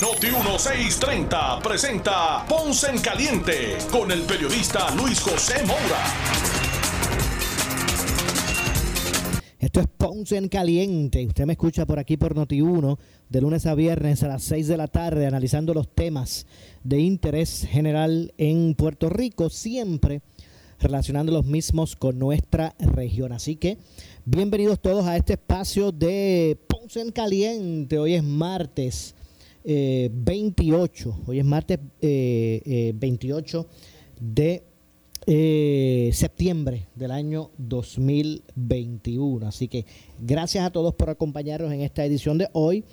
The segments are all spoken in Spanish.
Noti 1630 presenta Ponce en Caliente con el periodista Luis José Moura. Esto es Ponce en Caliente. Usted me escucha por aquí por Noti1 de lunes a viernes a las 6 de la tarde analizando los temas de interés general en Puerto Rico, siempre relacionando los mismos con nuestra región. Así que bienvenidos todos a este espacio de Ponce en Caliente. Hoy es martes 28, eh, hoy es martes 28 eh, eh, de eh, septiembre del año 2021. Así que gracias a todos por acompañarnos en esta edición de hoy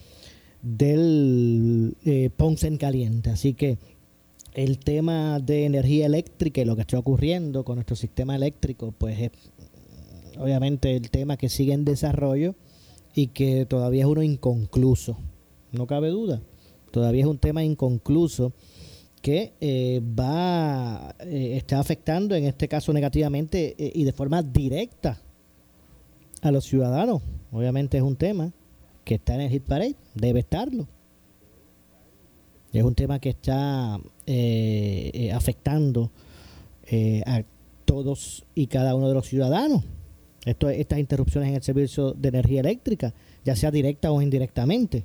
del eh, Ponce en Caliente. Así que el tema de energía eléctrica y lo que está ocurriendo con nuestro sistema eléctrico, pues es obviamente el tema que sigue en desarrollo y que todavía es uno inconcluso. No cabe duda. Todavía es un tema inconcluso que eh, va eh, está afectando en este caso negativamente eh, y de forma directa a los ciudadanos. Obviamente es un tema que está en el hit parade, debe estarlo. Es un tema que está afectando a todos y cada uno de los ciudadanos. Esto, estas interrupciones en el servicio de energía eléctrica, ya sea directa o indirectamente.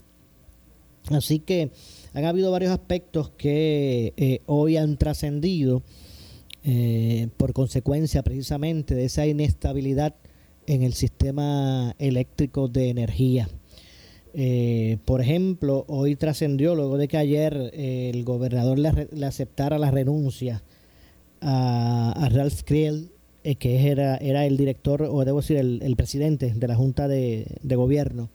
Así que han habido varios aspectos que eh, hoy han trascendido eh, por consecuencia precisamente de esa inestabilidad en el sistema eléctrico de energía. Eh, por ejemplo, hoy trascendió luego de que ayer el gobernador le, aceptara la renuncia a, Ralph Kriel, que era el director, o debo decir, el, presidente de la Junta de Gobierno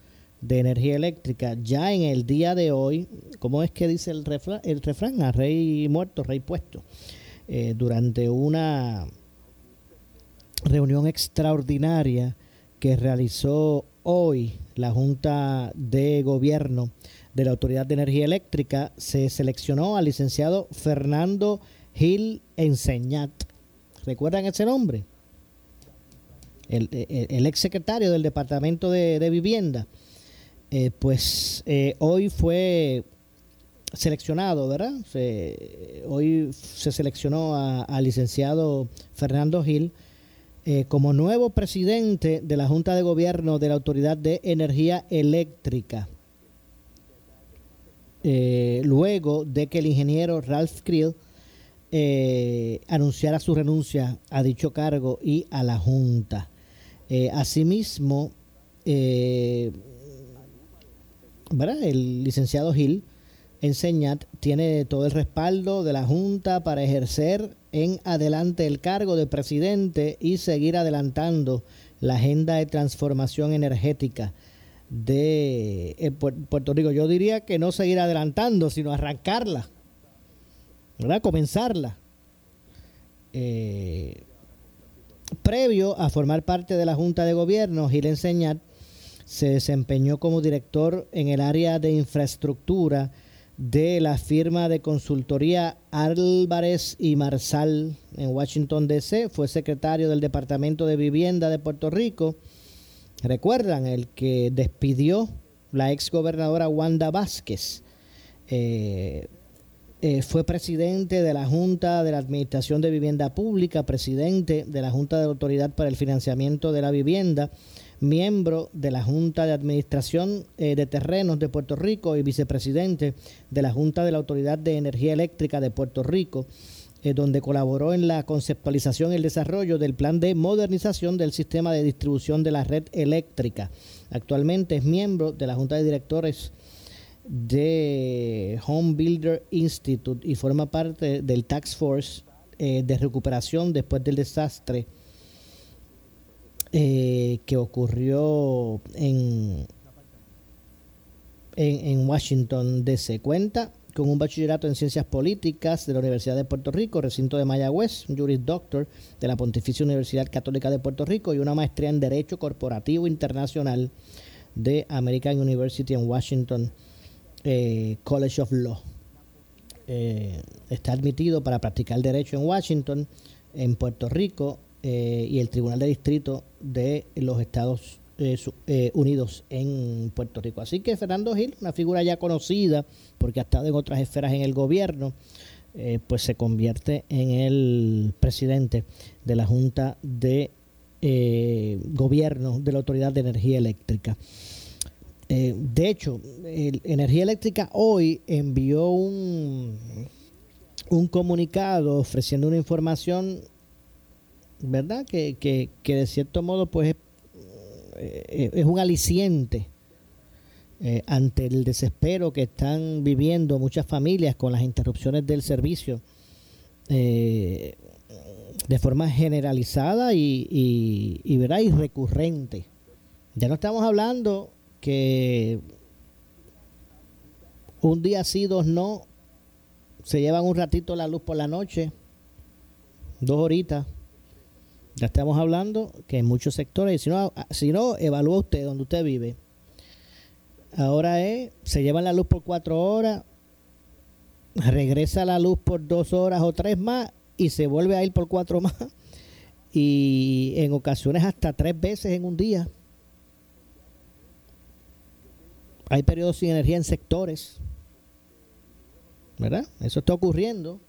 de energía eléctrica. Ya en el día de hoy, ¿cómo es que dice el refrán? El refrán a rey muerto, rey puesto. Eh, durante una reunión extraordinaria que realizó hoy la Junta de Gobierno de la Autoridad de Energía Eléctrica, se seleccionó al licenciado Fernando Gil Enseñat. ¿Recuerdan ese nombre? El, el, ex secretario del Departamento de Vivienda eh, pues eh, hoy fue seleccionado, ¿verdad? hoy se seleccionó al licenciado Fernando Gil eh, como nuevo presidente de la Junta de Gobierno de la Autoridad de Energía Eléctrica. luego de que el ingeniero Ralph Krill anunciara su renuncia a dicho cargo y a la Junta. asimismo, el licenciado Gil Enseñat tiene todo el respaldo de la Junta para ejercer en adelante el cargo de presidente y seguir adelantando la agenda de transformación energética de eh, Puerto Rico. Yo diría que no seguir adelantando, sino arrancarla, ¿verdad? Comenzarla. Eh, previo a formar parte de la Junta de Gobierno, Gil Enseñat se desempeñó como director en el área de infraestructura de la firma de consultoría Álvarez y Marsal en Washington, D.C. Fue secretario del Departamento de Vivienda de Puerto Rico. Recuerdan, el que despidió la ex gobernadora Wanda Vázquez. Eh, eh, fue presidente de la Junta de la Administración de Vivienda Pública, presidente de la Junta de la Autoridad para el Financiamiento de la Vivienda miembro de la Junta de Administración eh, de Terrenos de Puerto Rico y vicepresidente de la Junta de la Autoridad de Energía Eléctrica de Puerto Rico, eh, donde colaboró en la conceptualización y el desarrollo del plan de modernización del sistema de distribución de la red eléctrica. Actualmente es miembro de la Junta de Directores de Home Builder Institute y forma parte del Tax Force eh, de recuperación después del desastre eh, que ocurrió en, en, Washington DC. Cuenta con un bachillerato en Ciencias Políticas de la Universidad de Puerto Rico, recinto de Mayagüez, Juris Doctor de la Pontificia Universidad Católica de Puerto Rico y una maestría en Derecho Corporativo Internacional de American University en Washington eh, College of Law. Eh, está admitido para practicar derecho en Washington, en Puerto Rico eh, y el Tribunal de Distrito de los Estados Unidos en Puerto Rico. Así que Fernando Gil, una figura ya conocida porque ha estado en otras esferas en el gobierno, pues se convierte en el presidente de la Junta de Gobierno de la Autoridad de Energía Eléctrica. Eh, de hecho, Energía Eléctrica hoy envió un comunicado ofreciendo una información, ¿verdad? Que, que, de cierto modo pues es, eh, un aliciente eh, ante el desespero que están viviendo muchas familias con las interrupciones del servicio de forma generalizada y, y, y, ¿verdad? y recurrente. Ya no estamos hablando que un día sí, dos no, se llevan un ratito la luz por la noche, dos horitas. Ya estamos hablando que en muchos sectores, si no, si no evalúa usted donde usted vive. Ahora es, se llevan la luz por cuatro horas, regresa la luz por dos horas o tres más y se vuelve a ir por cuatro más. Y en ocasiones hasta tres veces en un día. Hay periodos sin energía en sectores. ¿Verdad? Eso está ocurriendo.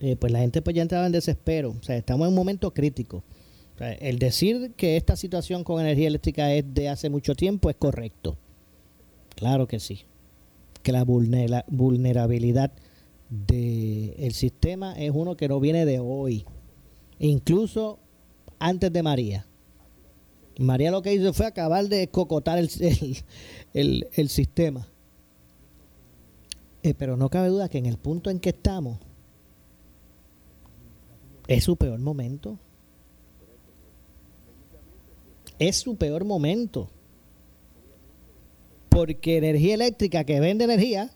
Eh, pues la gente pues ya entraba en desespero. O sea, estamos en un momento crítico. el decir que esta situación con energía eléctrica es de hace mucho tiempo es correcto. Claro que sí. Que la vulnerabilidad del sistema es uno que no viene de hoy. Incluso antes de María. María lo que hizo fue acabar de cocotar el, el, sistema. Eh, pero no cabe duda que en el punto en que estamos es su peor momento. Es su peor momento. Porque energía eléctrica que vende energía,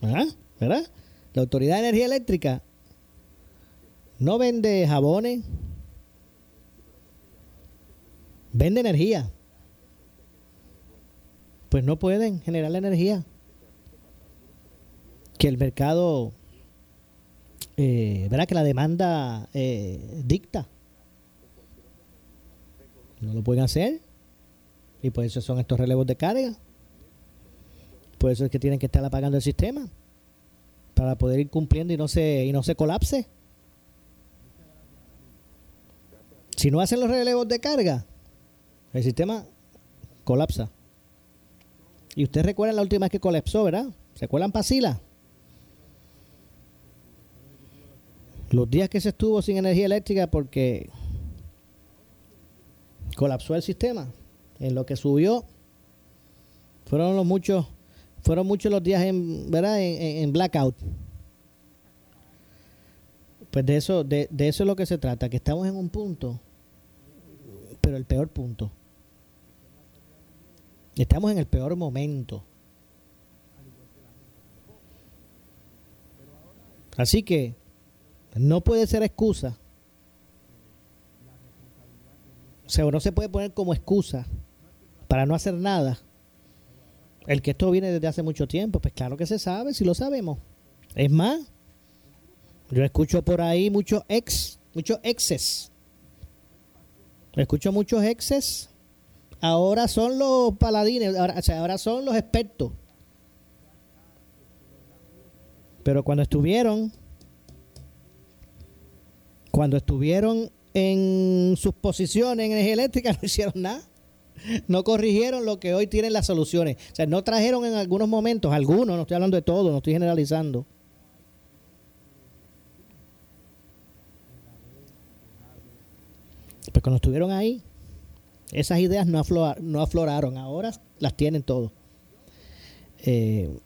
¿verdad? La Autoridad de Energía Eléctrica no vende jabones, vende energía. Pues no pueden generar la energía que el mercado, eh, ¿verdad? Que la demanda eh, dicta. No lo pueden hacer. Y por eso son estos relevos de carga. Por eso es que tienen que estar apagando el sistema. Para poder ir cumpliendo y no se, y no se colapse. Si no hacen los relevos de carga, el sistema colapsa. Y usted recuerda la última vez que colapsó, ¿verdad? ¿Se acuerdan Pasila? Los días que se estuvo sin energía eléctrica porque colapsó el sistema. En lo que subió fueron los muchos fueron muchos los días en, ¿verdad? En, blackout. Pues de eso, de eso es lo que se trata, que estamos en un punto, pero el peor punto. Estamos en el peor momento. Así que no puede ser excusa. O sea, no se puede poner como excusa para no hacer nada. El que esto viene desde hace mucho tiempo, pues claro que se sabe, si lo sabemos. Es más, yo escucho por ahí muchos ex, muchos exes. Escucho muchos exes ahora son los paladines, ahora, ahora son los expertos. Pero cuando estuvieron, cuando estuvieron en sus posiciones en energía eléctrica, no hicieron nada. No corrigieron lo que hoy tienen las soluciones. O sea, no trajeron en algunos momentos, algunos, no estoy hablando de todo, no estoy generalizando. Pues cuando estuvieron ahí, esas ideas no, afloraron, ahora las tienen todos. Eh,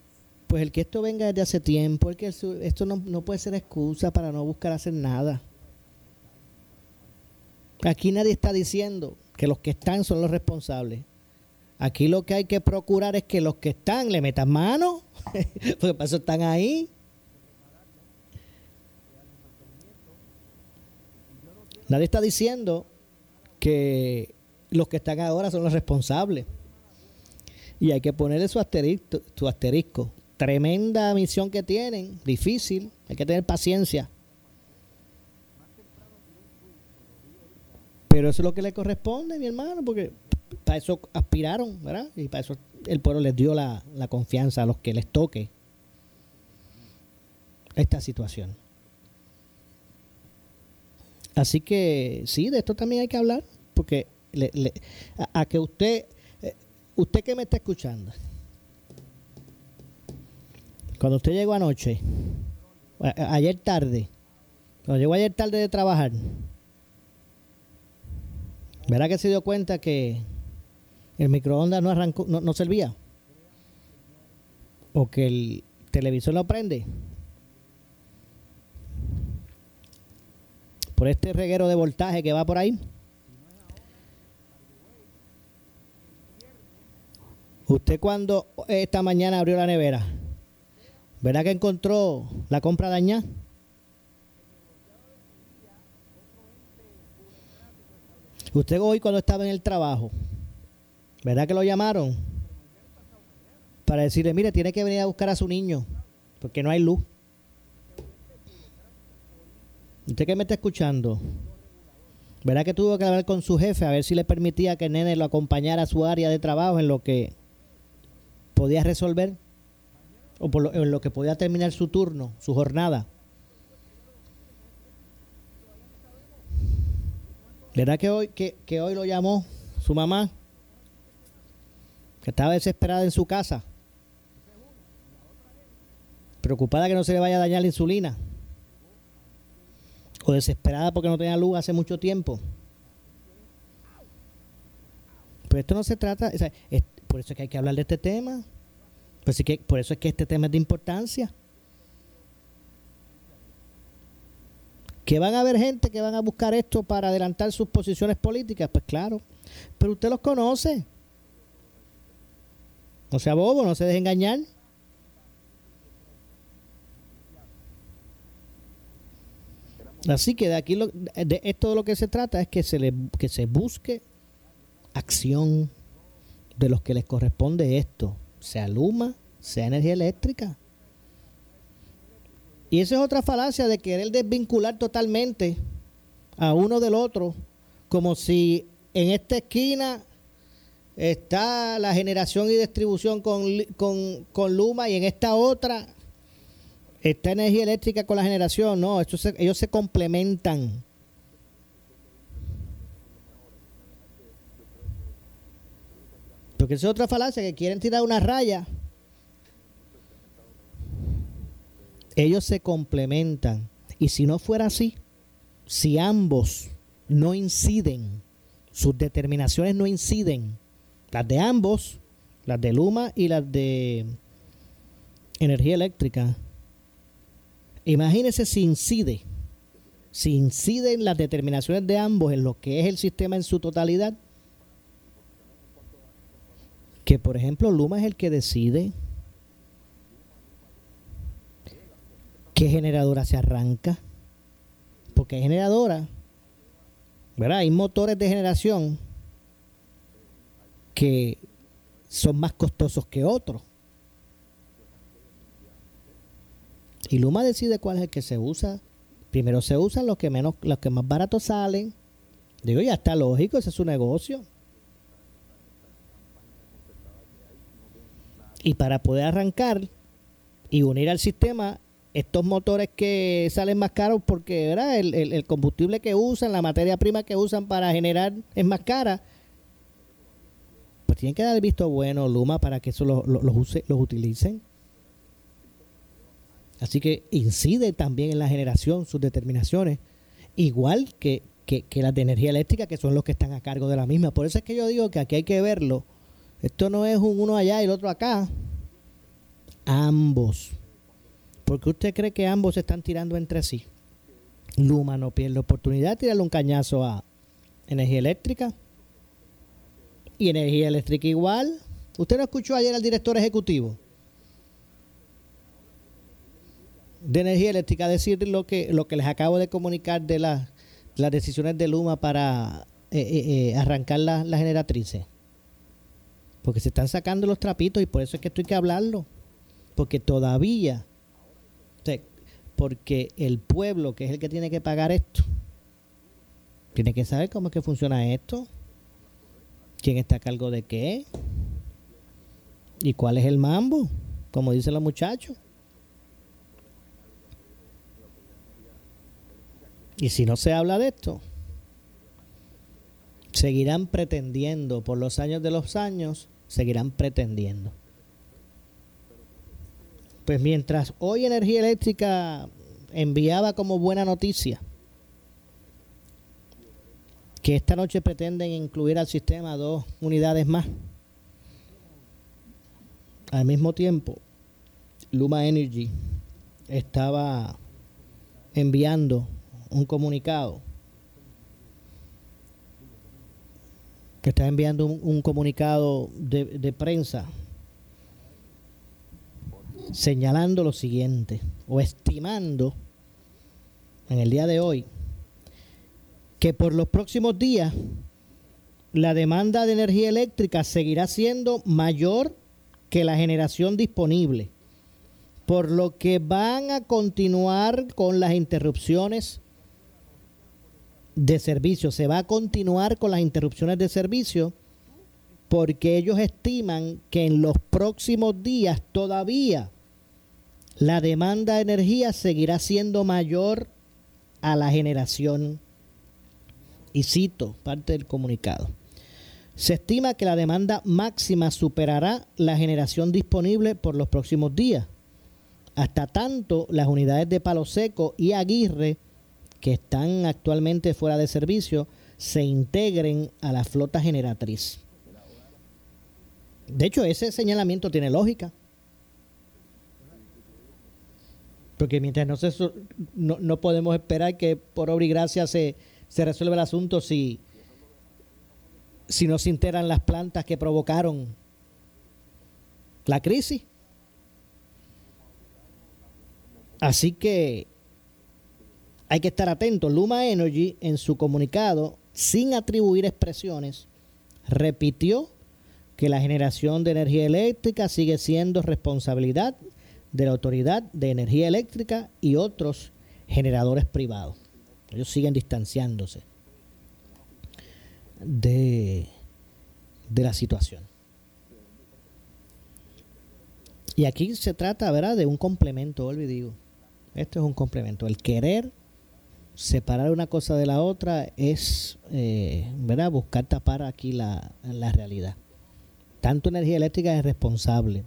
pues el que esto venga desde hace tiempo, el que esto no puede ser excusa para no buscar hacer nada. Aquí nadie está diciendo que los que están son los responsables. Aquí lo que hay que procurar es que los que están le metan mano, porque para eso están ahí. Nadie está diciendo que los que están ahora son los responsables. Y hay que ponerle su asterisco, su asterisco. Tremenda misión que tienen, difícil, hay que tener paciencia. Pero eso es lo que le corresponde, mi hermano, porque para eso aspiraron, ¿verdad? Y para eso el pueblo les dio la, la confianza a los que les toque esta situación. Así que sí, de esto también hay que hablar, porque le, le, a, que usted, eh, usted que me está escuchando, cuando usted llegó anoche, ayer tarde, cuando llegó ayer tarde de trabajar, ¿verdad que se dio cuenta que el microondas no arrancó, no, no servía? O que el televisor no prende. por este reguero de voltaje que va por ahí. Usted cuando esta mañana abrió la nevera, ¿verdad que encontró la compra dañada? Usted hoy cuando estaba en el trabajo, ¿verdad que lo llamaron? Para decirle, mire, tiene que venir a buscar a su niño, porque no hay luz. Usted que me está escuchando, ¿verdad que tuvo que hablar con su jefe a ver si le permitía que nene lo acompañara a su área de trabajo en lo que podía resolver? O en lo que podía terminar su turno, su jornada. ¿Verdad que hoy, que, que hoy lo llamó su mamá? Que estaba desesperada en su casa. Preocupada que no se le vaya a dañar la insulina o desesperada porque no tenía luz hace mucho tiempo. Pero esto no se trata, o sea, es, por eso es que hay que hablar de este tema. Pues sí que, por eso es que este tema es de importancia. Que van a haber gente que van a buscar esto para adelantar sus posiciones políticas, pues claro. Pero usted los conoce. No sea bobo, no se deje engañar. Así que de aquí lo, de esto de lo que se trata es que se le que se busque acción de los que les corresponde esto, sea Luma, sea energía eléctrica. Y esa es otra falacia de querer desvincular totalmente a uno del otro, como si en esta esquina está la generación y distribución con, con, Luma y en esta otra esta energía eléctrica con la generación, no, ellos se complementan. Porque esa es otra falacia, que quieren tirar una raya. Ellos se complementan. Y si no fuera así, si ambos no inciden, sus determinaciones no inciden, las de ambos, las de Luma y las de energía eléctrica, Imagínese si incide, si inciden las determinaciones de ambos en lo que es el sistema en su totalidad, que por ejemplo Luma es el que decide qué generadora se arranca, porque hay generadora, ¿verdad? Hay motores de generación que son más costosos que otros. Y Luma decide cuál es el que se usa. Primero se usan los que menos, los que más baratos salen. Digo, ya está lógico, ese es su negocio. Y para poder arrancar y unir al sistema estos motores que salen más caros porque ¿verdad? El, combustible que usan, la materia prima que usan para generar es más cara, pues tienen que dar el visto bueno Luma para que eso los, los, los, use, los utilicen. Así que incide también en la generación sus determinaciones, igual que, que, que, las de energía eléctrica, que son los que están a cargo de la misma. Por eso es que yo digo que aquí hay que verlo. Esto no es un uno allá y el otro acá. Ambos. Porque usted cree que ambos se están tirando entre sí. Luma no pierde la oportunidad de tirarle un cañazo a energía eléctrica. Y energía eléctrica igual. ¿Usted no escuchó ayer al director ejecutivo de energía eléctrica decir lo que, lo que les acabo de comunicar de las decisiones de Luma para eh, eh, eh, arrancar las generatrices? Porque se están sacando los trapitos y por eso es que esto hay que hablarlo. Porque todavía, porque el pueblo, que es el que tiene que pagar esto, tiene que saber cómo es que funciona esto, quién está a cargo de qué y cuál es el mambo, como dicen los muchachos. Y si no se habla de esto, seguirán pretendiendo, por los años de los años, seguirán pretendiendo. Pues mientras hoy Energía Eléctrica enviaba como buena noticia que esta noche pretenden incluir al sistema dos unidades más. Al mismo tiempo, Luma Energy estaba enviando un comunicado que está enviando un, comunicado de, de, prensa señalando lo siguiente, o estimando en el día de hoy, que por los próximos días la demanda de energía eléctrica seguirá siendo mayor que la generación disponible, por lo que van a continuar con las interrupciones de servicio. Se va a continuar con las interrupciones de servicio porque ellos estiman que en los próximos días todavía la demanda de energía seguirá siendo mayor a la generación. Y cito parte del comunicado. Se estima que la demanda máxima superará la generación disponible por los próximos días. Hasta tanto, las unidades de Palo Seco y Aguirre que están actualmente fuera de servicio se integren a la flota generatriz. De hecho, ese señalamiento tiene lógica. Porque mientras no, se, no, podemos esperar que por obra y gracia se, se resuelva el asunto si, si no se integran las plantas que provocaron la crisis. Así que hay que estar atentos. Luma Energy en su comunicado, sin atribuir expresiones, repitió que la generación de energía eléctrica sigue siendo responsabilidad de la Autoridad de Energía Eléctrica y otros generadores privados. Ellos siguen distanciándose de, de la situación. Y aquí se trata, ¿verdad?, de un complemento, digo. Esto es un complemento. El querer separar una cosa de la otra es, eh, ¿verdad? Buscar tapar aquí la, la realidad. Tanto energía eléctrica es responsable.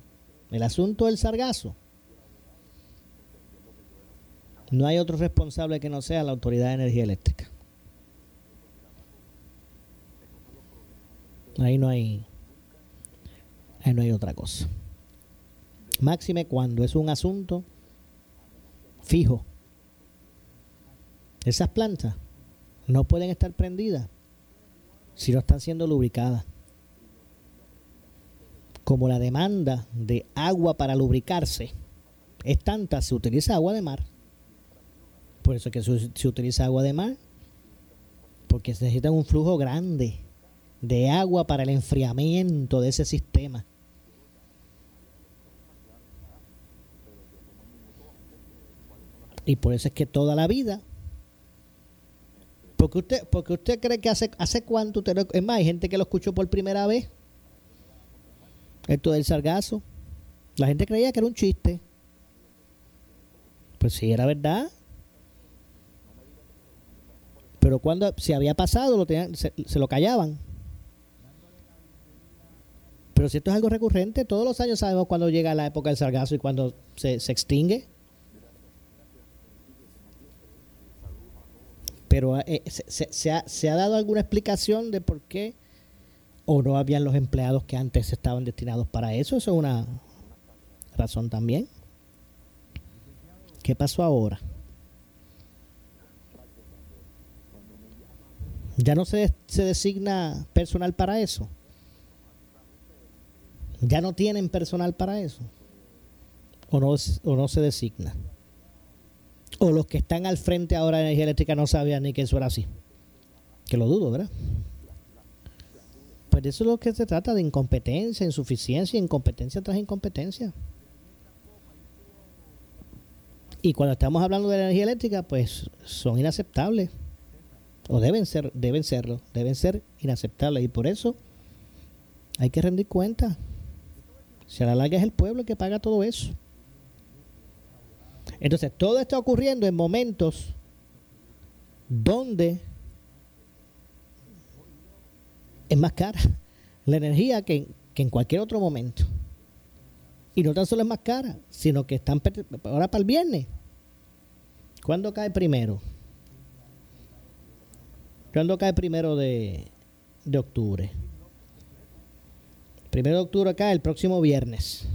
El asunto del sargazo. No hay otro responsable que no sea la Autoridad de Energía Eléctrica. Ahí no hay, ahí no hay otra cosa. Máxime cuando es un asunto fijo esas plantas no pueden estar prendidas si no están siendo lubricadas. Como la demanda de agua para lubricarse es tanta, se utiliza agua de mar. Por eso es que se utiliza agua de mar, porque se necesita un flujo grande de agua para el enfriamiento de ese sistema. Y por eso es que toda la vida porque usted, porque usted cree que hace, hace cuánto usted Es más, hay gente que lo escuchó por primera vez. Esto del sargazo. La gente creía que era un chiste. Pues sí, era verdad. Pero cuando se había pasado, lo tenían, se, lo callaban. Pero si esto es algo recurrente, todos los años sabemos cuando llega la época del sargazo y cuando se, se extingue. pero eh, se, ha, dado alguna explicación de por qué o no habían los empleados que antes estaban destinados para eso. Eso es una razón también. ¿Qué pasó ahora? Ya no se, se designa personal para eso. ¿Ya no tienen personal para eso? ¿O no, o no se designa? ¿O los que están al frente ahora de energía eléctrica no sabían ni que eso era así? Que lo dudo, ¿verdad? Pues eso es lo que se trata, de incompetencia, insuficiencia, incompetencia tras incompetencia. Y cuando estamos hablando de la energía eléctrica, pues son inaceptables. O deben ser, deben serlo, deben ser inaceptables. Y por eso hay que rendir cuenta. Si a la larga es el pueblo que paga todo eso. Entonces, todo está ocurriendo en momentos donde es más cara la energía que, en cualquier otro momento. Y no tan solo es más cara, sino que están ahora para el viernes. ¿Cuándo cae primero? ¿Cuándo cae primero de, de octubre? Primero de octubre cae el próximo viernes.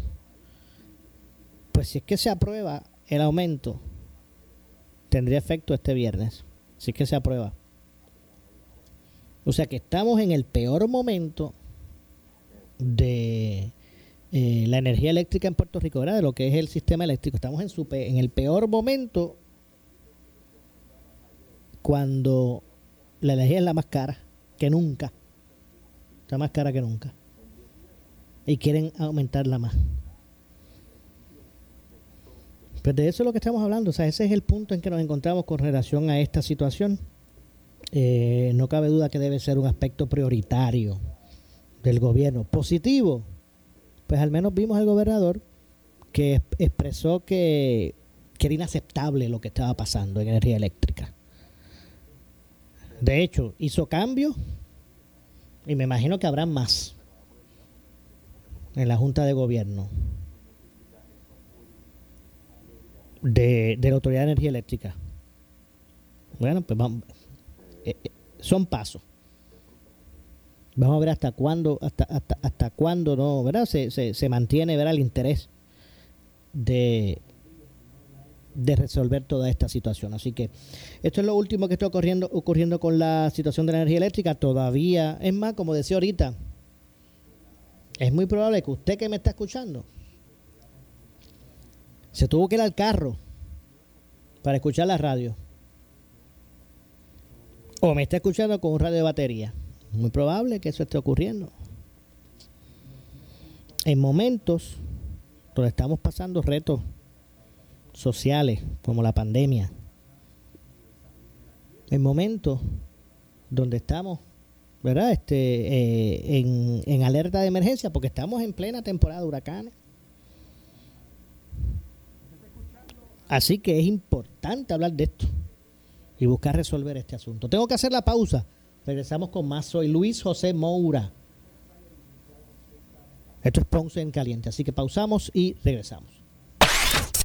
Pues si es que se aprueba el aumento, tendría efecto este viernes. Si es que se aprueba. O sea que estamos en el peor momento de eh, la energía eléctrica en Puerto Rico, ¿verdad? De lo que es el sistema eléctrico. Estamos en, su en el peor momento cuando la energía es la más cara que nunca. Está más cara que nunca. Y quieren aumentarla más. Pues de eso es lo que estamos hablando. O sea, ese es el punto en que nos encontramos con relación a esta situación. Eh, no cabe duda que debe ser un aspecto prioritario del gobierno. Positivo, pues al menos vimos al gobernador que expresó que, era inaceptable lo que estaba pasando en energía eléctrica. De hecho, hizo cambios y me imagino que habrá más en la Junta de Gobierno de, de la Autoridad de Energía Eléctrica. Bueno, pues vamos, eh, eh, son pasos. Vamos a ver hasta cuándo, hasta, hasta, hasta cuándo no, ¿verdad? Se, se, mantiene, ¿verdad? El interés de, de resolver toda esta situación. Así que esto es lo último que está ocurriendo, ocurriendo con la situación de la energía eléctrica. Todavía, es más, como decía ahorita, es muy probable que usted que me está escuchando se tuvo que ir al carro para escuchar la radio o me está escuchando con un radio de batería. Muy probable que eso esté ocurriendo. En momentos donde estamos pasando retos sociales como la pandemia, en momentos donde estamos, ¿verdad? Este, eh, en, en alerta de emergencia, porque estamos en plena temporada de huracanes. Así que es importante hablar de esto y buscar resolver este asunto. Tengo que hacer la pausa. Regresamos con más. Soy Luis José Moura. Esto es Ponce en Caliente, así que pausamos y regresamos.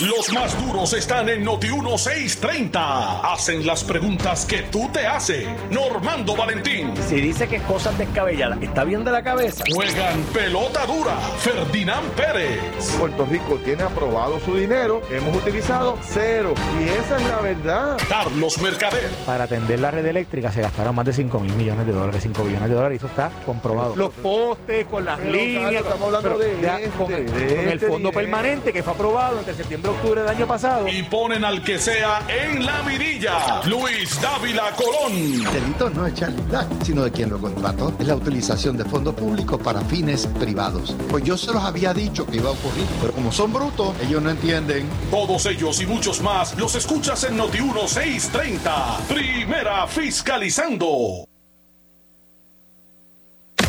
Los más duros están en Noti 1630. Hacen las preguntas que tú te haces. Normando Valentín. Si dice que es cosas descabelladas, ¿está bien de la cabeza? Juegan pelota dura. Ferdinand Pérez. Puerto Rico tiene aprobado su dinero. Hemos utilizado cero. Y esa es la verdad. Carlos Mercader. Para atender la red eléctrica se gastaron más de 5 mil millones de dólares. 5 billones de dólares. Y eso está comprobado. Los postes con las líneas. estamos hablando de, con, el este fondo permanente que fue aprobado entre septiembre octubre del año pasado. Y ponen al que sea en la mirilla. Luis Dávila Colón. El delito no es Charlie Black, sino de quien lo contrató. Es la utilización de fondos públicos para fines privados. Pues yo se los había dicho que iba a ocurrir, pero como son brutos, ellos no entienden. Todos ellos y muchos más los escuchas en Noti 1630. Primera fiscalizando.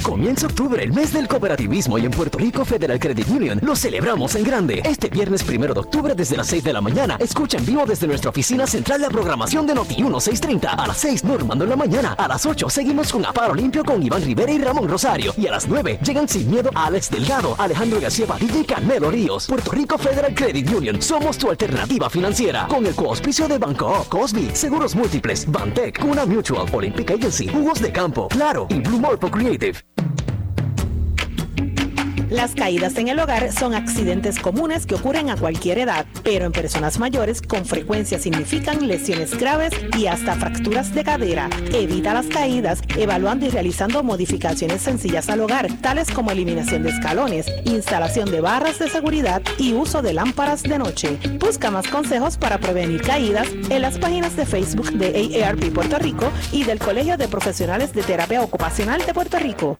Comienza octubre, el mes del cooperativismo y en Puerto Rico Federal Credit Union lo celebramos en grande. Este viernes primero de octubre desde las 6 de la mañana, escucha en vivo desde nuestra oficina central la programación de Noti 1630. A las 6 normando en la mañana, a las 8 seguimos con Aparo Limpio con Iván Rivera y Ramón Rosario y a las 9 llegan sin miedo Alex Delgado, Alejandro García Padilla y Carmelo Ríos. Puerto Rico Federal Credit Union, somos tu alternativa financiera con el coauspicio de Banco Cosby, Seguros Múltiples, Bantec, Cuna Mutual, Olympic Agency, Jugos de Campo, Claro y Blue Morpho Creative. Las caídas en el hogar son accidentes comunes que ocurren a cualquier edad, pero en personas mayores con frecuencia significan lesiones graves y hasta fracturas de cadera. Evita las caídas evaluando y realizando modificaciones sencillas al hogar, tales como eliminación de escalones, instalación de barras de seguridad y uso de lámparas de noche. Busca más consejos para prevenir caídas en las páginas de Facebook de AARP Puerto Rico y del Colegio de Profesionales de Terapia Ocupacional de Puerto Rico.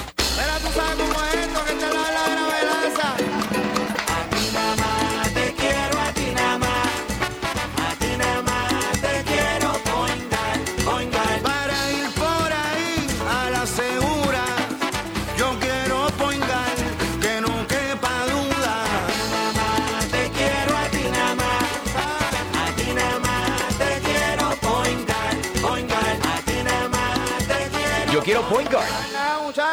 A ti nada más te quiero, a ti nada más. A ti nada más te quiero poingar, poingar. Para ir por ahí a la segura. Yo quiero poingar, que no quepa duda. A ti nada más te quiero, a ti nada más. A ti nada más te quiero poingar, poingar. A ti nada más te quiero. Yo quiero Point Guard.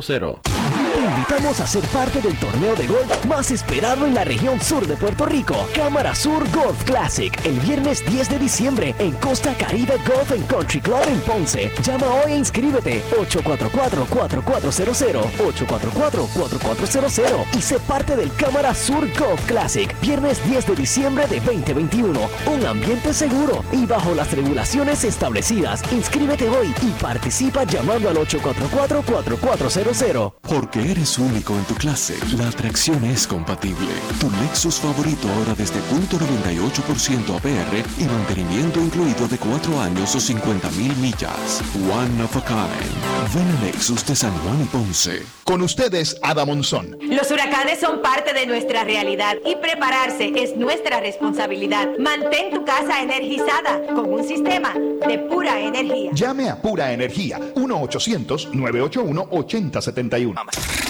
Te invitamos a ser parte del torneo de golf más esperado en la región sur de Puerto Rico, Cámara Sur Golf Classic, el viernes 10 de diciembre en Costa Caribe Golf and Country Club en Ponce. Llama hoy e inscríbete 844-4400, 844-4400 y sé parte del Cámara Sur Golf Classic, viernes 10 de diciembre de 2021. Un ambiente seguro y bajo las regulaciones establecidas. Inscríbete hoy y participa llamando al 844-4400. Porque eres único en tu clase, la atracción es compatible. Tu Lexus favorito ahora desde punto .98% APR y mantenimiento incluido de 4 años o 50 mil millas. One of a kind. Ven a Lexus de San Juan y Ponce. Con ustedes, Ada Monzón. Los huracanes son parte de nuestra realidad y prepararse es nuestra responsabilidad. Mantén tu casa energizada con un sistema de pura energía. Llame a Pura Energía 1-800-981-8071.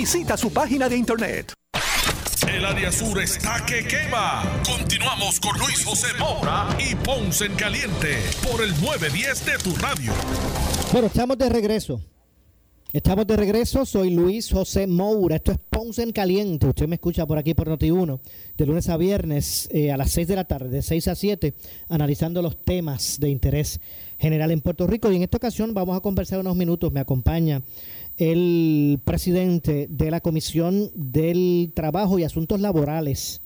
Visita su página de internet. El área sur está que quema. Continuamos con Luis José Moura y Ponce en Caliente por el 910 de tu radio. Bueno, estamos de regreso. Estamos de regreso, soy Luis José Moura, esto es Ponce en Caliente, usted me escucha por aquí por Noti1, de lunes a viernes eh, a las 6 de la tarde, de 6 a 7, analizando los temas de interés general en Puerto Rico y en esta ocasión vamos a conversar unos minutos, me acompaña el presidente de la Comisión del Trabajo y Asuntos Laborales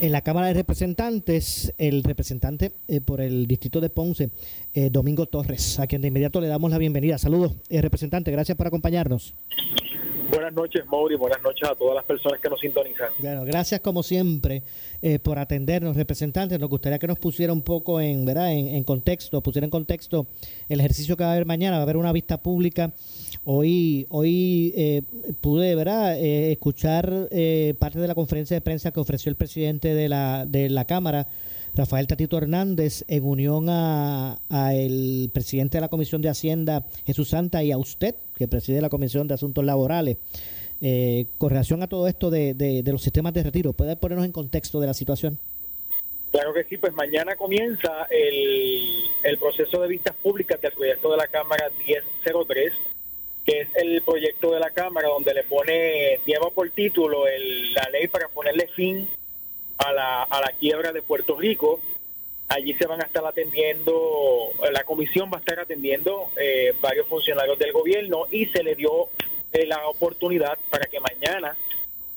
en la Cámara de Representantes, el representante eh, por el distrito de Ponce, eh, Domingo Torres, a quien de inmediato le damos la bienvenida. Saludos, eh, representante, gracias por acompañarnos. Buenas noches, Mauri, buenas noches a todas las personas que nos sintonizan. Bueno, gracias como siempre eh, por atendernos, representantes. Nos gustaría que nos pusiera un poco en, ¿verdad? En, en contexto, pusiera en contexto el ejercicio que va a haber mañana. Va a haber una vista pública. Hoy, hoy eh, pude ¿verdad? Eh, escuchar eh, parte de la conferencia de prensa que ofreció el presidente de la, de la Cámara, Rafael Tatito Hernández, en unión a, el presidente de la Comisión de Hacienda, Jesús Santa, y a usted, que preside la Comisión de Asuntos Laborales. Eh, con relación a todo esto de, de, de los sistemas de retiro, ¿puede ponernos en contexto de la situación? Claro que sí, pues mañana comienza el, el proceso de vistas públicas del proyecto de la Cámara 1003, que es el proyecto de la Cámara donde le pone, lleva por título el- la ley para ponerle fin a la, a la quiebra de Puerto Rico. Allí se van a estar atendiendo, la comisión va a estar atendiendo eh, varios funcionarios del gobierno y se le dio eh, la oportunidad para que mañana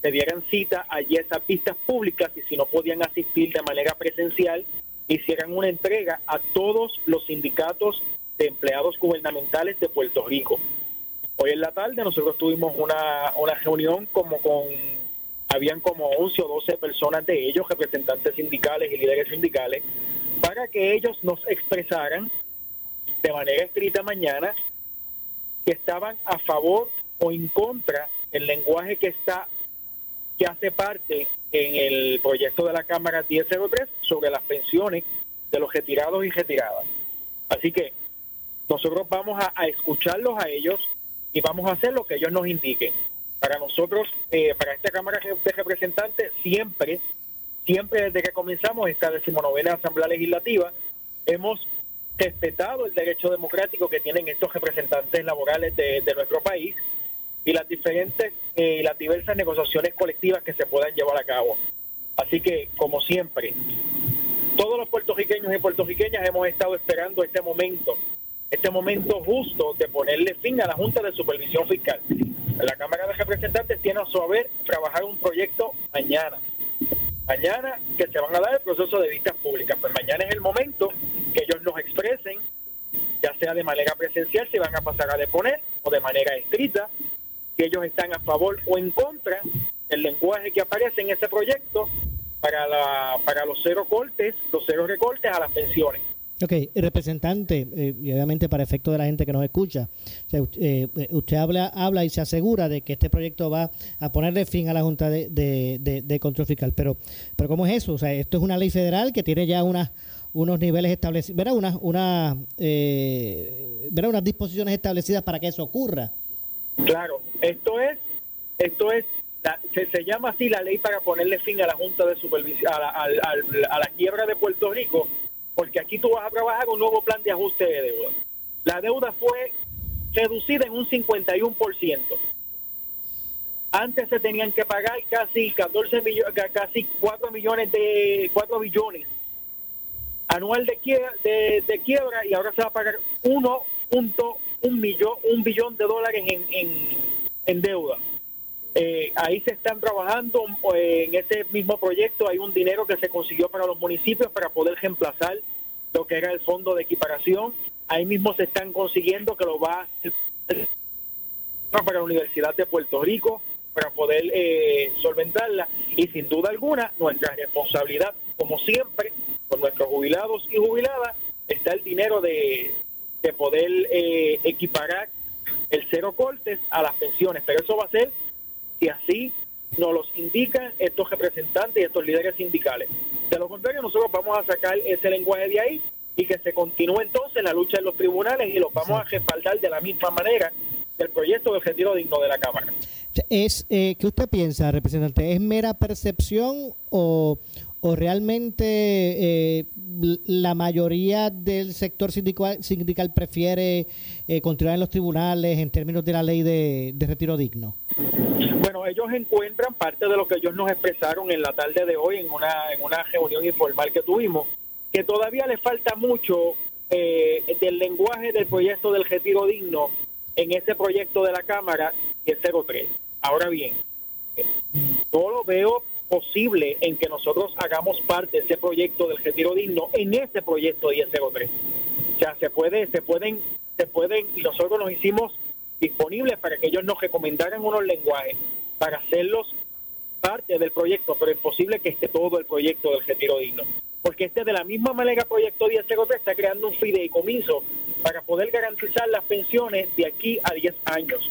se dieran cita allí a esas vistas públicas y si no podían asistir de manera presencial, hicieran una entrega a todos los sindicatos de empleados gubernamentales de Puerto Rico. Hoy en la tarde nosotros tuvimos una, una reunión como con, habían como 11 o 12 personas de ellos, representantes sindicales y líderes sindicales, para que ellos nos expresaran de manera escrita mañana que estaban a favor o en contra del lenguaje que está que hace parte en el proyecto de la Cámara 1003 sobre las pensiones de los retirados y retiradas. Así que nosotros vamos a, a escucharlos a ellos y vamos a hacer lo que ellos nos indiquen. Para nosotros, eh, para esta Cámara de Representantes, siempre, siempre desde que comenzamos esta decimonovena Asamblea Legislativa, hemos respetado el derecho democrático que tienen estos representantes laborales de, de nuestro país y las diferentes eh, las diversas negociaciones colectivas que se puedan llevar a cabo. Así que, como siempre, todos los puertorriqueños y puertorriqueñas hemos estado esperando este momento, este momento justo de ponerle fin a la Junta de Supervisión Fiscal. La Cámara de Representantes tiene a su haber trabajar un proyecto mañana. Mañana que se van a dar el proceso de vistas públicas. Pues mañana es el momento que ellos nos expresen, ya sea de manera presencial, si van a pasar a deponer, o de manera escrita, que ellos están a favor o en contra del lenguaje que aparece en ese proyecto para, para los cero cortes, los cero recortes a las pensiones. Ok, representante, eh, y obviamente para efecto de la gente que nos escucha, o sea, eh, eh, usted habla, habla y se asegura de que este proyecto va a ponerle fin a la Junta de, de- Control Fiscal, pero, pero ¿cómo es eso? O sea, esto es una ley federal que tiene ya unas unos niveles establecidos, ¿verdad? Unas, una, eh, unas disposiciones establecidas para que eso ocurra. Claro, esto es, esto es, la- se, se llama así la ley para ponerle fin a la Junta de Supervisión, a la, al- a la quiebra de Puerto Rico, porque aquí tú vas a trabajar un nuevo plan de ajuste de deuda. La deuda fue reducida en un 51%. Antes se tenían que pagar casi 14 millones, casi 4 millones de 4 billones anual de quiebra, de, quiebra y ahora se va a pagar 1.1 millón, un billón de dólares en deuda. Eh, ahí se están trabajando eh, en ese mismo proyecto. Hay un dinero que se consiguió para los municipios para poder reemplazar lo que era el fondo de equiparación. Ahí mismo se están consiguiendo que lo va para la Universidad de Puerto Rico para poder eh, solventarla. Y sin duda alguna, nuestra responsabilidad, como siempre, con nuestros jubilados y jubiladas, está el dinero de, de poder eh, equiparar el cero cortes a las pensiones. Pero eso va a ser si así nos los indican estos representantes y estos líderes sindicales. De lo contrario, nosotros vamos a sacar ese lenguaje de ahí y que se continúe entonces la lucha en los tribunales y los vamos a respaldar de la misma manera del proyecto del retiro digno de la Cámara. Es, eh, ¿Qué usted piensa, representante? ¿Es mera percepción o, o realmente eh, la mayoría del sector sindical, sindical prefiere eh, continuar en los tribunales en términos de la ley de, de retiro digno? Bueno, ellos encuentran parte de lo que ellos nos expresaron en la tarde de hoy en una, en una reunión informal que tuvimos, que todavía le falta mucho eh, del lenguaje del proyecto del retiro digno en ese proyecto de la Cámara 1003. Ahora bien, yo lo veo posible en que nosotros hagamos parte de ese proyecto del retiro digno en ese proyecto 1003. O sea, se puede, se pueden, se pueden, y nosotros nos hicimos disponibles para que ellos nos recomendaran unos lenguajes para hacerlos parte del proyecto, pero es posible que esté todo el proyecto del retiro digno. Porque este de la misma manera proyecto 1003 está creando un fideicomiso para poder garantizar las pensiones de aquí a 10 años.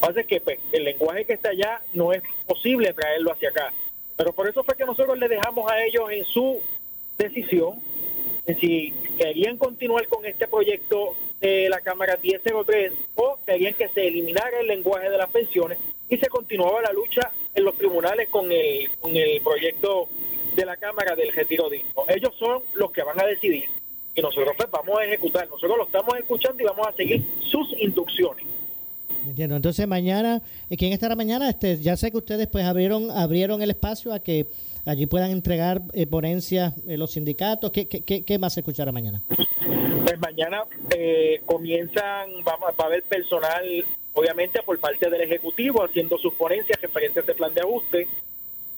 Pasa que pues, el lenguaje que está allá no es posible traerlo hacia acá. Pero por eso fue que nosotros le dejamos a ellos en su decisión si querían continuar con este proyecto de la Cámara 1003 o querían que se eliminara el lenguaje de las pensiones y se continuaba la lucha en los tribunales con el, con el proyecto de la Cámara del retiro digno. Ellos son los que van a decidir y nosotros pues vamos a ejecutar. Nosotros lo estamos escuchando y vamos a seguir sus instrucciones. Entiendo. Entonces mañana, eh, ¿quién estará mañana? Este, ya sé que ustedes pues abrieron abrieron el espacio a que allí puedan entregar eh, ponencias eh, los sindicatos. ¿Qué, qué, qué, más se escuchará mañana? Pues mañana eh, comienzan, vamos, va a haber personal, obviamente por parte del Ejecutivo, haciendo sus ponencias referentes a este plan de ajuste.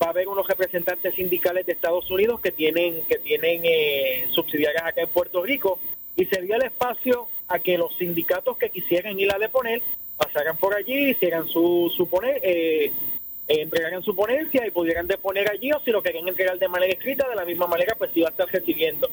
Va a haber unos representantes sindicales de Estados Unidos que tienen que tienen eh, subsidiarias acá en Puerto Rico y sería el espacio a que los sindicatos que quisieran ir a deponer pasaran por allí, hicieran su, su pone- eh, eh, entregaran su ponencia y pudieran deponer allí o si lo querían entregar de manera escrita, de la misma manera pues iba a estar recibiendo.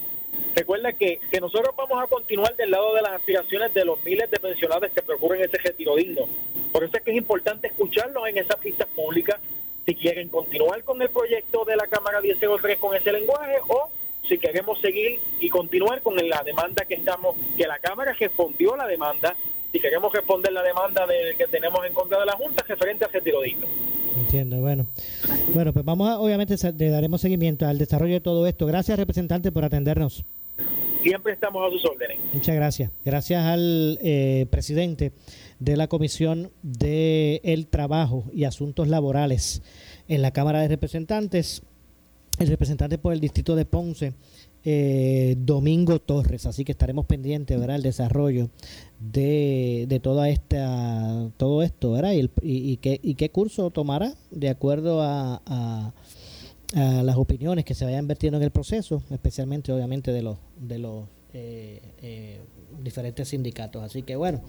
Recuerda que, que nosotros vamos a continuar del lado de las aspiraciones de los miles de pensionados que procuren ese retiro digno. Por eso es que es importante escucharlos en esas pistas públicas si quieren continuar con el proyecto de la Cámara 1003 con ese lenguaje o si queremos seguir y continuar con la demanda que estamos, que la Cámara respondió la demanda, si queremos responder la demanda de, que tenemos en contra de la Junta referente al retiro digno. Entiendo, bueno. Bueno, pues vamos a, obviamente, le daremos seguimiento al desarrollo de todo esto. Gracias, representante, por atendernos. Siempre estamos a sus órdenes. Muchas gracias. Gracias al eh, presidente de la Comisión de el Trabajo y Asuntos Laborales en la Cámara de Representantes, el representante por el distrito de Ponce, eh, Domingo Torres. Así que estaremos pendientes, ¿verdad? El desarrollo de, de toda esta, todo esto, ¿verdad? Y, el- y, y qué, y qué curso tomará de acuerdo a, a- a las opiniones que se vayan vertiendo en el proceso, especialmente obviamente de los de los eh, eh, diferentes sindicatos. Así que bueno,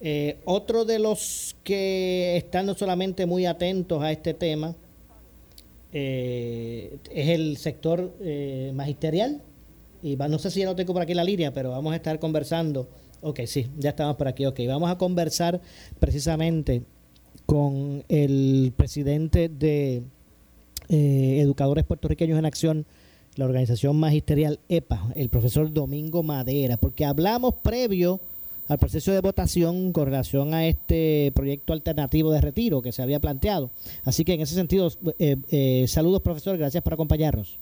eh, otro de los que están no solamente muy atentos a este tema es el sector magisterial. Y va- no sé si ya lo tengo por aquí la línea, pero vamos a estar conversando. Ok, sí, ya estamos por aquí. Ok, vamos a conversar precisamente con el presidente de eh, Educadores Puertorriqueños en Acción, la organización magisterial EPA, el profesor Domingo Madera, porque hablamos previo al proceso de votación con relación a este proyecto alternativo de retiro que se había planteado. Así que en ese sentido, eh, eh, saludos profesor, gracias por acompañarnos.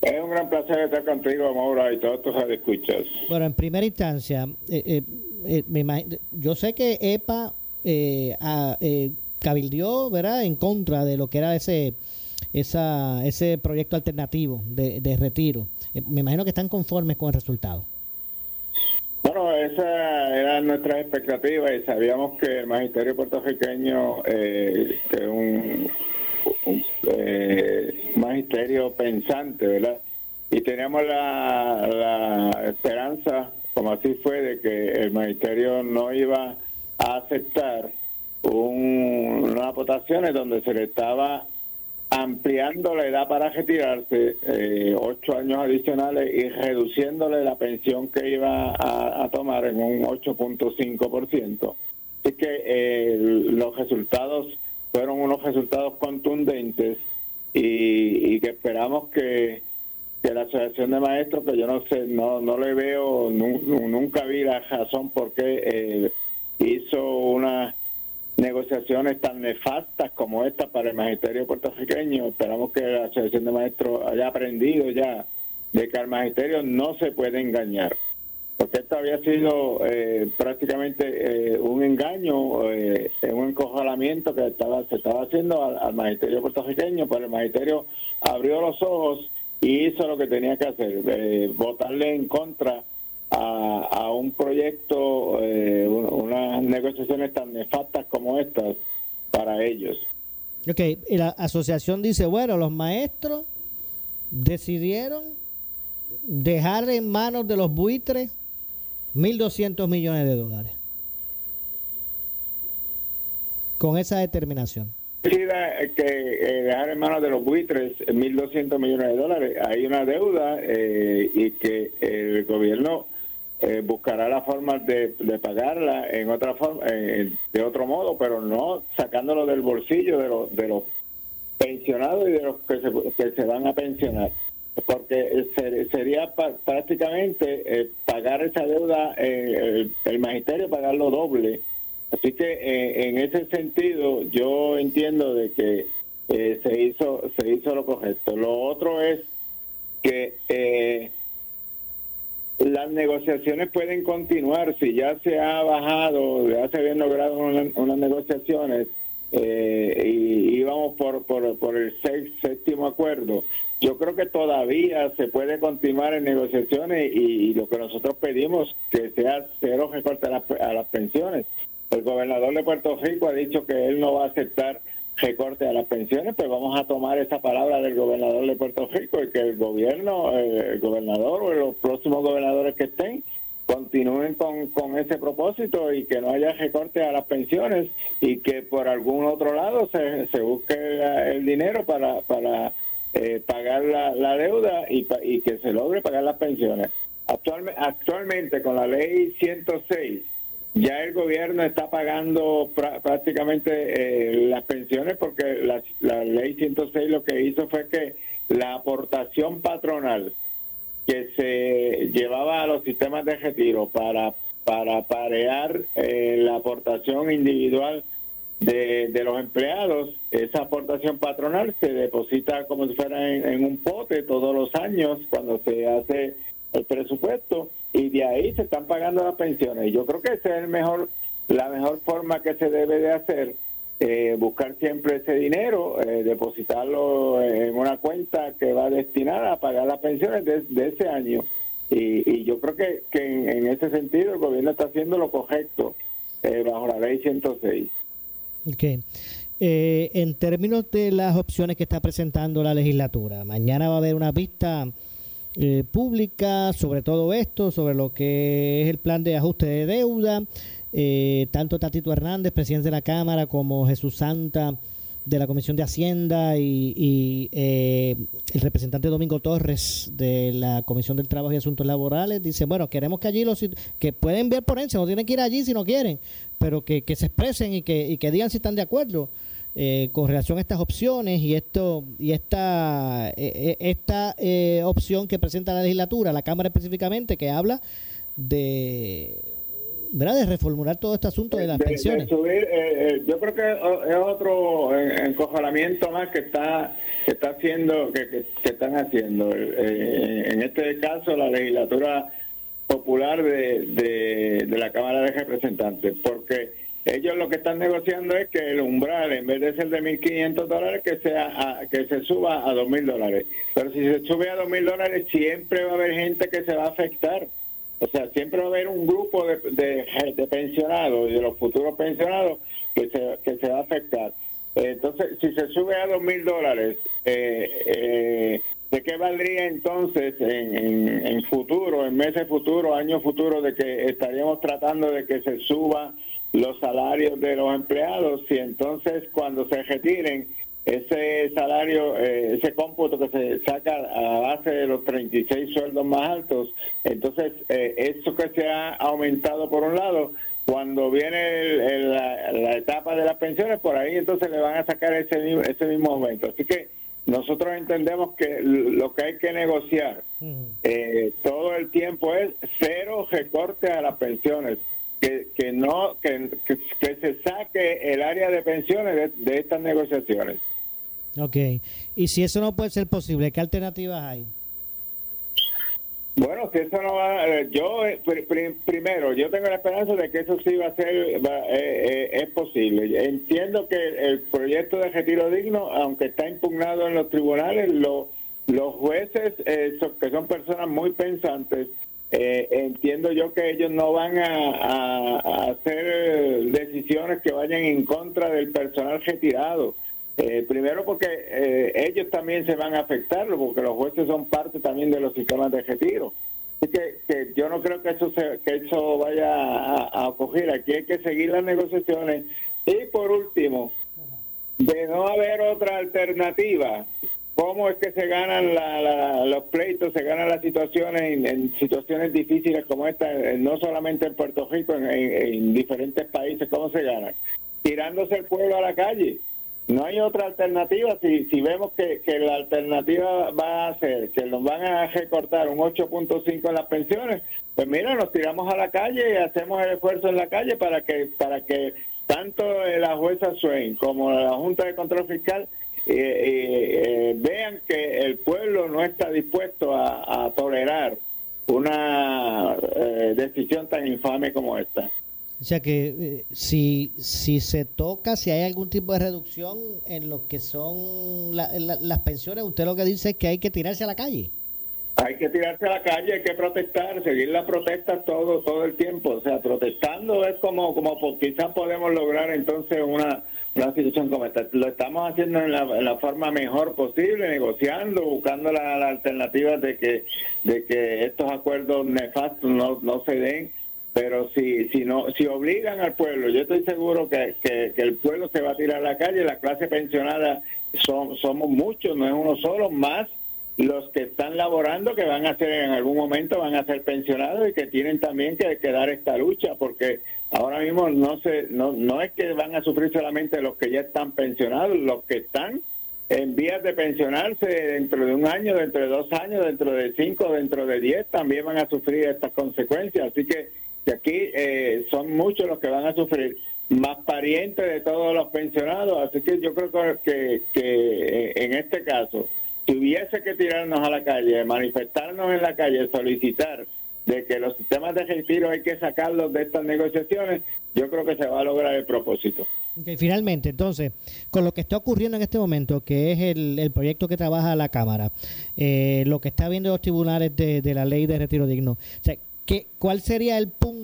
Es un gran placer estar contigo, Maura, y todos tus escuchas. Bueno, en primera instancia, eh, me yo sé que EPA a- cabildió, ¿verdad?, en contra de lo que era ese esa, ese proyecto alternativo de, de retiro. Eh, me imagino que están conformes con el resultado. Bueno, esa era nuestra expectativa y sabíamos que el magisterio puertorriqueño, eh, es un, un, eh, magisterio pensante, ¿verdad? Y teníamos la, la esperanza, como así fue, de que el magisterio no iba a aceptar un- unas votaciones donde se le estaba ampliando la edad para retirarse eh, ocho años adicionales y reduciéndole la pensión que iba a, tomar en un 8.5%. Así que eh, los resultados fueron unos resultados contundentes y, y que esperamos que, que la Asociación de Maestros, que yo no sé, no, no le veo, nu- nu- nunca vi la razón por qué eh, hizo una negociaciones tan nefastas como esta para el magisterio puertorriqueño. Esperamos que la Asociación de Maestros haya aprendido ya de que al magisterio no se puede engañar. Porque esto había sido eh, prácticamente eh, un engaño, eh, un encojalamiento que estaba, se estaba haciendo al, al magisterio puertorriqueño, pero el magisterio abrió los ojos y hizo lo que tenía que hacer, eh, votarle en contra a, a un proyecto, eh, un- unas negociaciones tan nefastas como estas para ellos. Ok, y la asociación dice, bueno, los maestros decidieron dejar en manos de los buitres 1.200 millones de dólares. Con esa determinación. que eh, dejar en manos de los buitres 1.200 millones de dólares. Hay una deuda eh, y que el gobierno eh, buscará la forma de, de pagarla en otra forma, eh, de otro modo, pero no sacándolo del bolsillo de los, de los pensionados y de los que se, que se van a pensionar. Porque ser- sería pa- prácticamente eh, pagar esa deuda, eh, el, el magisterio pagarlo doble. Así que eh, en ese sentido yo entiendo de que eh, se hizo se hizo lo correcto. Lo otro es que eh, las negociaciones pueden continuar si ya se ha bajado, ya se habían logrado una- unas negociaciones eh, y íbamos por, por, el seis- séptimo acuerdo. Yo creo que todavía se puede continuar en negociaciones y, lo que nosotros pedimos que sea cero recorte a las, a las pensiones. El gobernador de Puerto Rico ha dicho que él no va a aceptar recorte a las pensiones, pues vamos a tomar esa palabra del gobernador de Puerto Rico y que el gobierno, el gobernador o los próximos gobernadores que estén continúen con, con ese propósito y que no haya recorte a las pensiones y que por algún otro lado se, se busque el dinero para, para eh, pagar la, la deuda y, y que se logre pagar las pensiones. Actualme- actualmente con la ley 106 ya el gobierno está pagando prá- prácticamente eh, las pensiones porque la, la ley 106 lo que hizo fue que la aportación patronal que se llevaba a los sistemas de retiro para para parear eh, la aportación individual de, de los empleados, esa aportación patronal se deposita como si fuera en un pote todos los años cuando se hace el presupuesto y de ahí se están pagando las pensiones. Y yo creo que esa es el mejor, la mejor forma que se debe de hacer, eh, buscar siempre ese dinero, eh, depositarlo en una cuenta que va destinada a pagar las pensiones de, ese año. Y, y yo creo que, que en, ese sentido el gobierno está haciendo lo correcto eh, bajo la ley 106. Ok. Eh, en términos de las opciones que está presentando la legislatura, mañana va a haber una vista eh, pública sobre todo esto, sobre lo que es el plan de ajuste de deuda. Eh, tanto Tatito Hernández, presidente de la Cámara, como Jesús Santa de la Comisión de Hacienda y, y, eh, el representante Domingo Torres de la Comisión del Trabajo y Asuntos Laborales dice, bueno, queremos que allí los que pueden enviar ponencia, no tienen que ir allí si no quieren, pero que, que se expresen y que, y que digan si están de acuerdo eh, con relación a estas opciones y esto y esta eh, esta eh, opción que presenta la legislatura, la Cámara específicamente, que habla de ¿verdad? de reformular todo este asunto de las de- de pensiones. subir, eh, eh, yo creo que es otro encojonamiento más que está que está haciendo que, que- que están haciendo Eh, en este caso la legislatura popular de, de, de la Cámara de Representantes porque ellos lo que están negociando es que el umbral en vez de ser de 1.500 dólares que sea a- que se suba a 2.000 dólares pero si se sube a 2.000 dólares siempre va a haber gente que se va a afectar o sea, siempre va a haber un grupo de, de, pensionados y de los futuros pensionados que se, que se va a afectar. Entonces, si se sube a dos mil dólares, eh, eh, ¿de qué valdría entonces en, en, futuro, en meses futuros, años futuros, de que estaríamos tratando de que se suban los salarios de los empleados? Si entonces cuando se retiren, ese salario, eh, ese cómputo que se saca a base de los 36 sueldos más altos, entonces eh, eso que se ha aumentado por un lado, cuando viene el- la, la etapa de las pensiones, por ahí entonces le van a sacar ese, ese mismo aumento. Así que nosotros entendemos que lo que hay que negociar eh, todo el tiempo es cero recorte a las pensiones. que, que no que, que, se saque el área de pensiones de, de estas negociaciones. Ok. Y si eso no puede ser posible, ¿qué alternativas hay? Bueno, si eso no va, eh, yo eh, pri- pri- primero, yo tengo la esperanza de que eso sí va a ser, va- eh, eh, es posible. Entiendo que el proyecto de retiro digno, aunque está impugnado en los tribunales, lo- los jueces, eh, que son personas muy pensantes, eh, entiendo yo que ellos no van a hacer decisiones que vayan en contra del personal retirado. Eh, primero porque eh, ellos también se van a afectar, porque los jueces son parte también de los sistemas de retiro. Así que, que yo no creo que eso se, que eso vaya a, ocurrir. Aquí hay que seguir las negociaciones. Y por último, de no haber otra alternativa, ¿cómo es que se ganan la- la- los pleitos, se ganan las situaciones en, situaciones difíciles como esta, eh, no solamente en Puerto Rico, en, en- en diferentes países, ¿cómo se ganan? Tirándose el pueblo a la calle. No hay otra alternativa. Si, si vemos que, que la alternativa va a ser que nos van a recortar un 8.5 en las pensiones, pues mira, nos tiramos a la calle y hacemos el esfuerzo en la calle para que para que tanto la jueza Swain como la Junta de Control Fiscal eh, eh, eh, vean que el pueblo no está dispuesto a, a tolerar una decisión tan infame como esta. O sea que eh, si, si se toca, si hay algún tipo de reducción en lo que son la- la- las pensiones, usted lo que dice es que hay que tirarse a la calle. Hay que tirarse a la calle, hay que protestar, seguir la protesta todo todo el tiempo. O sea, protestando es como como po- quizás podemos lograr entonces una, una situación como esta. Lo estamos haciendo en la, forma mejor posible, negociando, buscando la, la alternativa de que de que estos acuerdos nefastos no, no se den. Pero si si no si obligan al pueblo, yo estoy seguro que, que, el pueblo se va a tirar a la calle. La clase pensionada son, somos muchos, no es uno solo, más los que están laborando que van a ser en algún momento van a ser pensionados y que tienen también que, que dar esta lucha porque ahora mismo no se no no es que van a sufrir solamente los que ya están pensionados los que están en vías de pensionarse dentro de un año dentro de dos años dentro de cinco dentro de diez también van a sufrir estas consecuencias así que, aquí eh, son muchos los que van a sufrir más parientes de todos los pensionados así que yo creo que, que, eh, en este caso si hubiese que tirarnos a la calle, manifestarnos en la calle, solicitar de que los sistemas de retiro hay que sacarlos de estas negociaciones, yo creo que se va a lograr el propósito. Ok, finalmente, entonces, con lo que está ocurriendo en este momento, que es el, el proyecto que trabaja la Cámara, eh, lo que está viendo los tribunales de, de la ley de retiro digno, o sea, ¿qué, ¿cuál sería el punto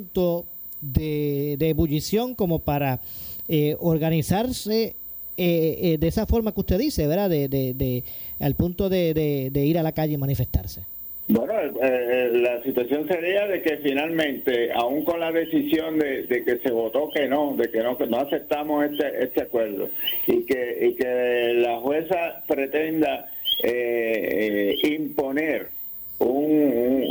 de, de ebullición como para eh, organizarse eh, eh, de esa forma que usted dice, ¿verdad? De, de, al punto de, ir a la calle y manifestarse. Bueno, eh, la situación sería de que finalmente, aún con la decisión de, que se votó que no, de que no, que no aceptamos este, este acuerdo y que, y que la jueza pretenda imponer un-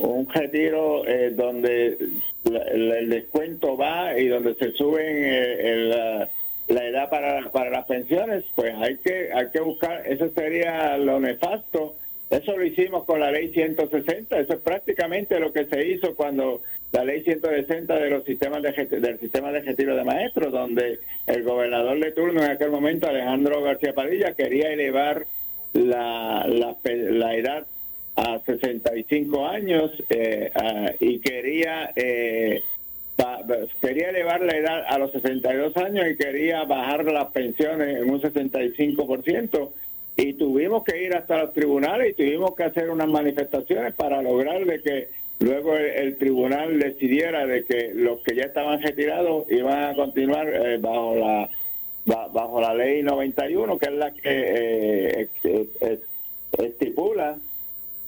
un retiro eh, donde la- el descuento va y donde se suben eh, el, la, la edad para, para las pensiones, pues hay que hay que buscar, eso sería lo nefasto. Eso lo hicimos con la ley 160, eso es prácticamente lo que se hizo cuando la ley 160 de los sistemas de, del sistema de retiro de maestros, donde el gobernador de turno en aquel momento, Alejandro García Padilla, quería elevar la, la, la edad a 65 años eh, y quería eh, quería elevar la edad a los 62 años y quería bajar las pensiones en un 65% y tuvimos que ir hasta los tribunales y tuvimos que hacer unas manifestaciones para lograr de que luego el, tribunal decidiera de que los que ya estaban retirados iban a continuar eh, bajo la ba- bajo la ley 91 que es la que eh, estipula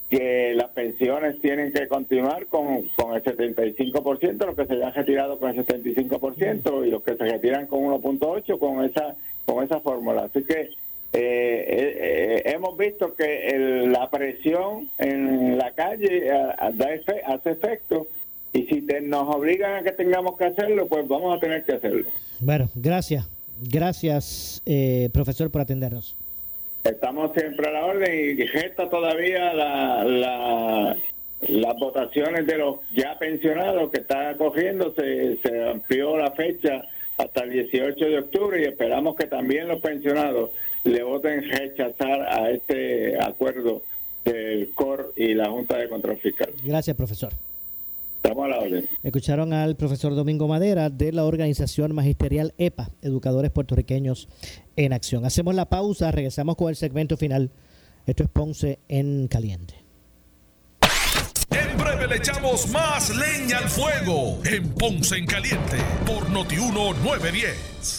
que las pensiones tienen que continuar con, con el 75%, los que se hayan retirado con el 75% y los que se retiran con 1.8 con esa con esa fórmula. Así que eh, eh, eh, hemos visto que el- la presión en la calle da efe- hace efecto y si te- nos obligan a que tengamos que hacerlo, pues vamos a tener que hacerlo. Bueno, gracias. Gracias, eh, profesor, por atendernos. Estamos siempre a la orden y gesta todavía la, la, las votaciones de los ya pensionados que están acogiendo, se, se amplió la fecha hasta el 18 de octubre y esperamos que también los pensionados le voten rechazar a este acuerdo del COR y la Junta de Control Fiscal. Gracias, profesor. Estamos a la orden. Escucharon al profesor Domingo Madera de la organización magisterial EPA, Educadores Puertorriqueños en Acción. Hacemos la pausa, regresamos con el segmento final. Esto es Ponce en Caliente. En breve le echamos más leña al fuego en Ponce en Caliente por Notiuno 910.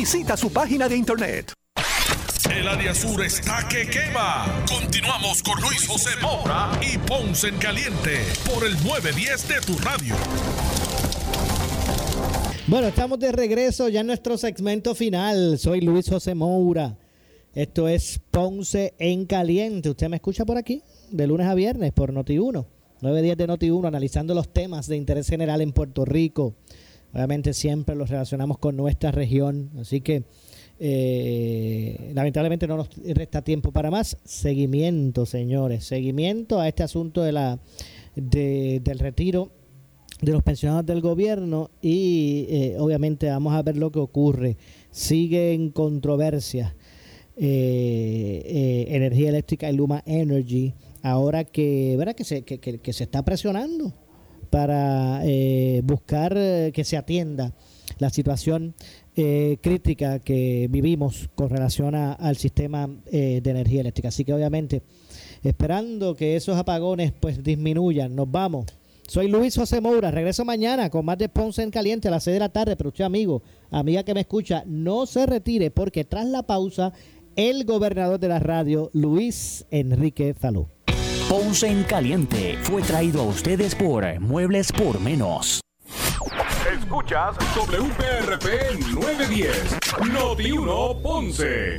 Visita su página de internet. El área sur está que quema. Continuamos con Luis José Moura y Ponce en Caliente por el 910 de tu radio. Bueno, estamos de regreso ya en nuestro segmento final. Soy Luis José Moura. Esto es Ponce en Caliente. Usted me escucha por aquí de lunes a viernes por Noti1. 9 días de Noti1 analizando los temas de interés general en Puerto Rico. Obviamente siempre los relacionamos con nuestra región. Así que eh, lamentablemente no nos resta tiempo para más. Seguimiento, señores. Seguimiento a este asunto de la, de- del retiro de los pensionados del gobierno y eh, obviamente vamos a ver lo que ocurre. Sigue en controversia eh, eh, energía eléctrica y Luma Energy ahora que, ¿verdad? que, se, que, que- que se está presionando para eh, buscar eh, que se atienda la situación eh, crítica que vivimos con relación a- al sistema eh, de energía eléctrica. Así que obviamente esperando que esos apagones pues disminuyan. Nos vamos. Soy Luis José Moura. Regreso mañana con más de Ponce en Caliente a las 6 de la tarde. Pero usted, amigo, amiga que me escucha, no se retire porque tras la pausa, el gobernador de la radio, Luis Enrique Falú. Ponce en Caliente fue traído a ustedes por Muebles por Menos. Escuchas WPRP 910, Noti 1 Ponce.